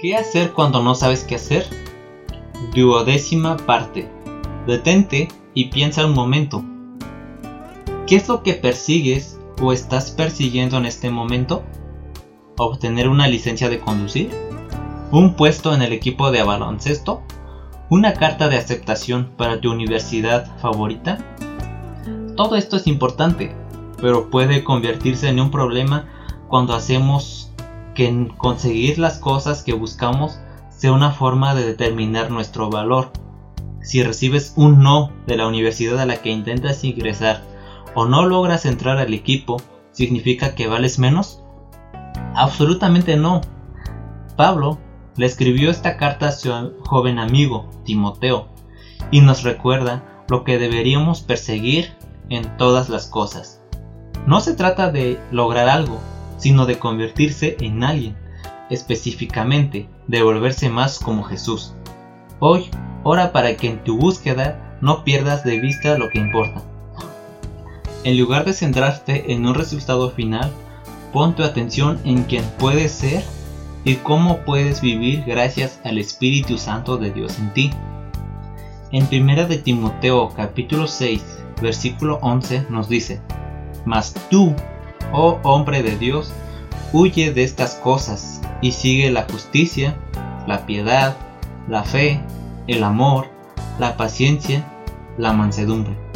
¿Qué hacer cuando no sabes qué hacer? Duodécima parte. Detente y piensa un momento. ¿Qué es lo que persigues o estás persiguiendo en este momento? ¿Obtener una licencia de conducir? ¿Un puesto en el equipo de baloncesto? ¿Una carta de aceptación para tu universidad favorita? Todo esto es importante, pero puede convertirse en un problema cuando hacemos que conseguir las cosas que buscamos sea una forma de determinar nuestro valor. Si recibes un no de la universidad a la que intentas ingresar o no logras entrar al equipo, ¿significa que vales menos? Absolutamente no. Pablo le escribió esta carta a su joven amigo, Timoteo, y nos recuerda lo que deberíamos perseguir en todas las cosas. No se trata de lograr algo, sino de convertirse en alguien, específicamente de volverse más como Jesús. Hoy, ora para que en tu búsqueda no pierdas de vista lo que importa. En lugar de centrarte en un resultado final, pon tu atención en quién puedes ser y cómo puedes vivir gracias al Espíritu Santo de Dios en ti. En 1 de Timoteo capítulo 6 versículo 11 nos dice, Mas tú, oh hombre de Dios, huye de estas cosas y sigue la justicia, la piedad, la fe, el amor, la paciencia, la mansedumbre